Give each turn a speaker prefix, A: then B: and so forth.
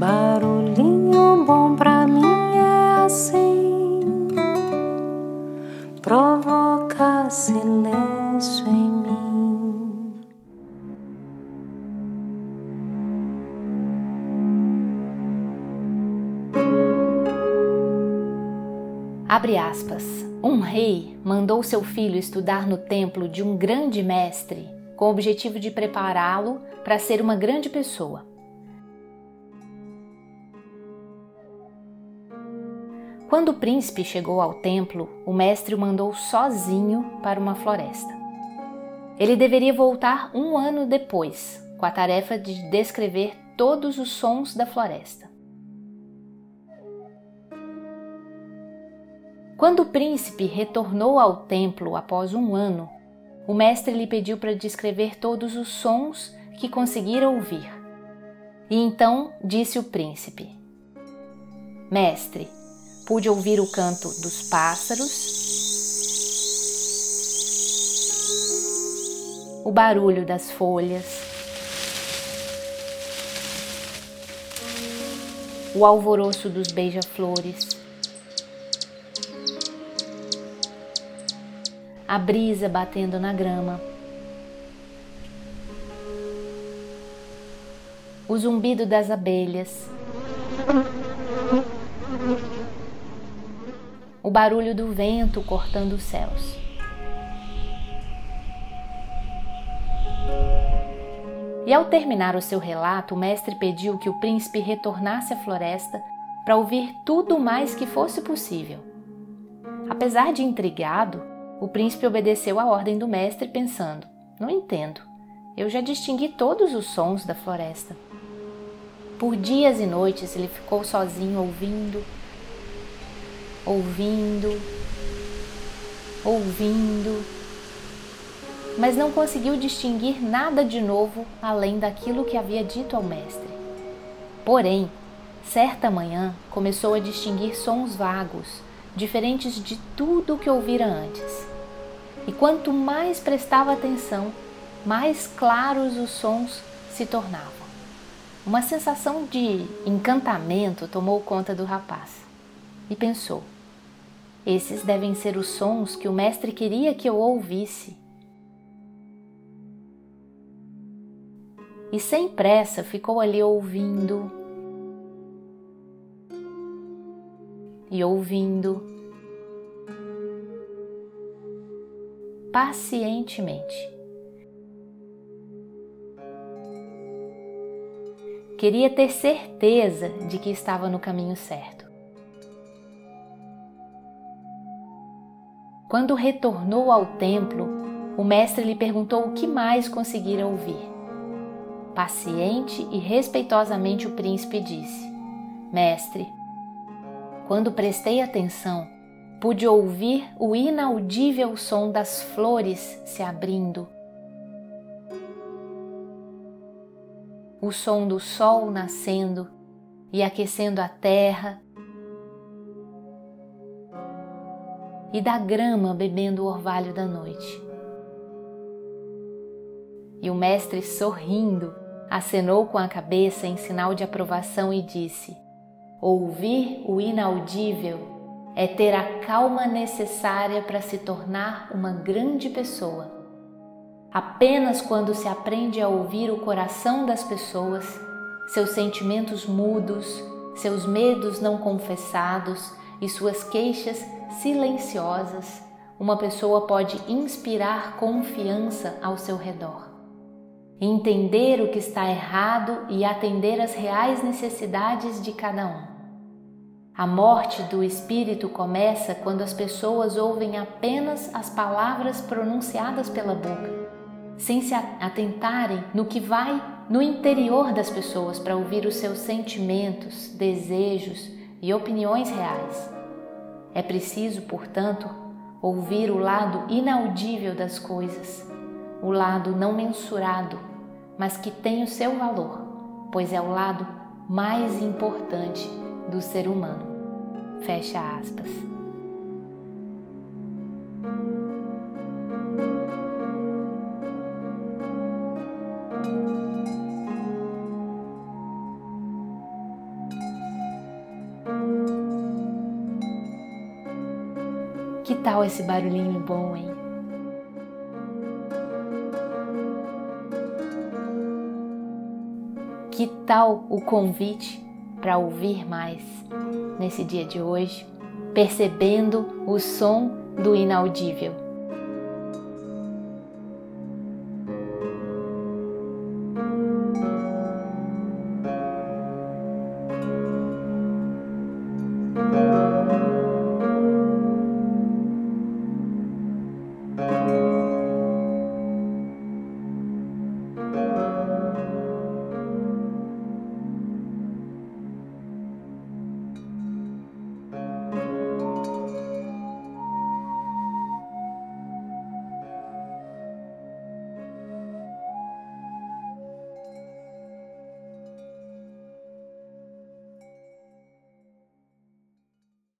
A: Barulhinho bom pra mim é assim, provoca silêncio em mim.
B: Abre aspas. Um rei mandou seu filho estudar no templo de um grande mestre com o objetivo de prepará-lo para ser uma grande pessoa. Quando o príncipe chegou ao templo, o mestre o mandou sozinho para uma floresta. Ele deveria voltar um ano depois, com a tarefa de descrever todos os sons da floresta. Quando o príncipe retornou ao templo após um ano, o mestre lhe pediu para descrever todos os sons que conseguira ouvir. E então disse o príncipe: Mestre, pude ouvir o canto dos pássaros, o barulho das folhas, o alvoroço dos beija-flores, a brisa batendo na grama, o zumbido das abelhas o barulho do vento cortando os céus. E ao terminar o seu relato, o mestre pediu que o príncipe retornasse à floresta para ouvir tudo o mais que fosse possível. Apesar de intrigado, o príncipe obedeceu à ordem do mestre, pensando: Não entendo, eu já distingui todos os sons da floresta. Por dias e noites ele ficou sozinho ouvindo, ouvindo, ouvindo, mas não conseguiu distinguir nada de novo além daquilo que havia dito ao mestre. Porém, certa manhã começou a distinguir sons vagos, diferentes de tudo o que ouvira antes. E quanto mais prestava atenção, mais claros os sons se tornavam. Uma sensação de encantamento tomou conta do rapaz e pensou: esses devem ser os sons que o Mestre queria que eu ouvisse. E sem pressa ficou ali ouvindo e ouvindo pacientemente. Queria ter certeza de que estava no caminho certo. Quando retornou ao templo, o mestre lhe perguntou o que mais conseguira ouvir. Paciente e respeitosamente o príncipe disse: Mestre, quando prestei atenção, pude ouvir o inaudível som das flores se abrindo, o som do sol nascendo e aquecendo a terra e da grama bebendo o orvalho da noite. E o mestre, sorrindo, acenou com a cabeça em sinal de aprovação e disse: Ouvir o inaudível é ter a calma necessária para se tornar uma grande pessoa. Apenas quando se aprende a ouvir o coração das pessoas, seus sentimentos mudos, seus medos não confessados e suas queixas silenciosas, uma pessoa pode inspirar confiança ao seu redor. Entender o que está errado e atender às reais necessidades de cada um. A morte do espírito começa quando as pessoas ouvem apenas as palavras pronunciadas pela boca, sem se atentarem no que vai no interior das pessoas para ouvir os seus sentimentos, desejos e opiniões reais. É preciso, portanto, ouvir o lado inaudível das coisas, o lado não mensurado, mas que tem o seu valor, pois é o lado mais importante do ser humano. Fecha aspas. Tal esse barulhinho bom, hein? Que tal o convite para ouvir mais nesse dia de hoje, percebendo o som do inaudível?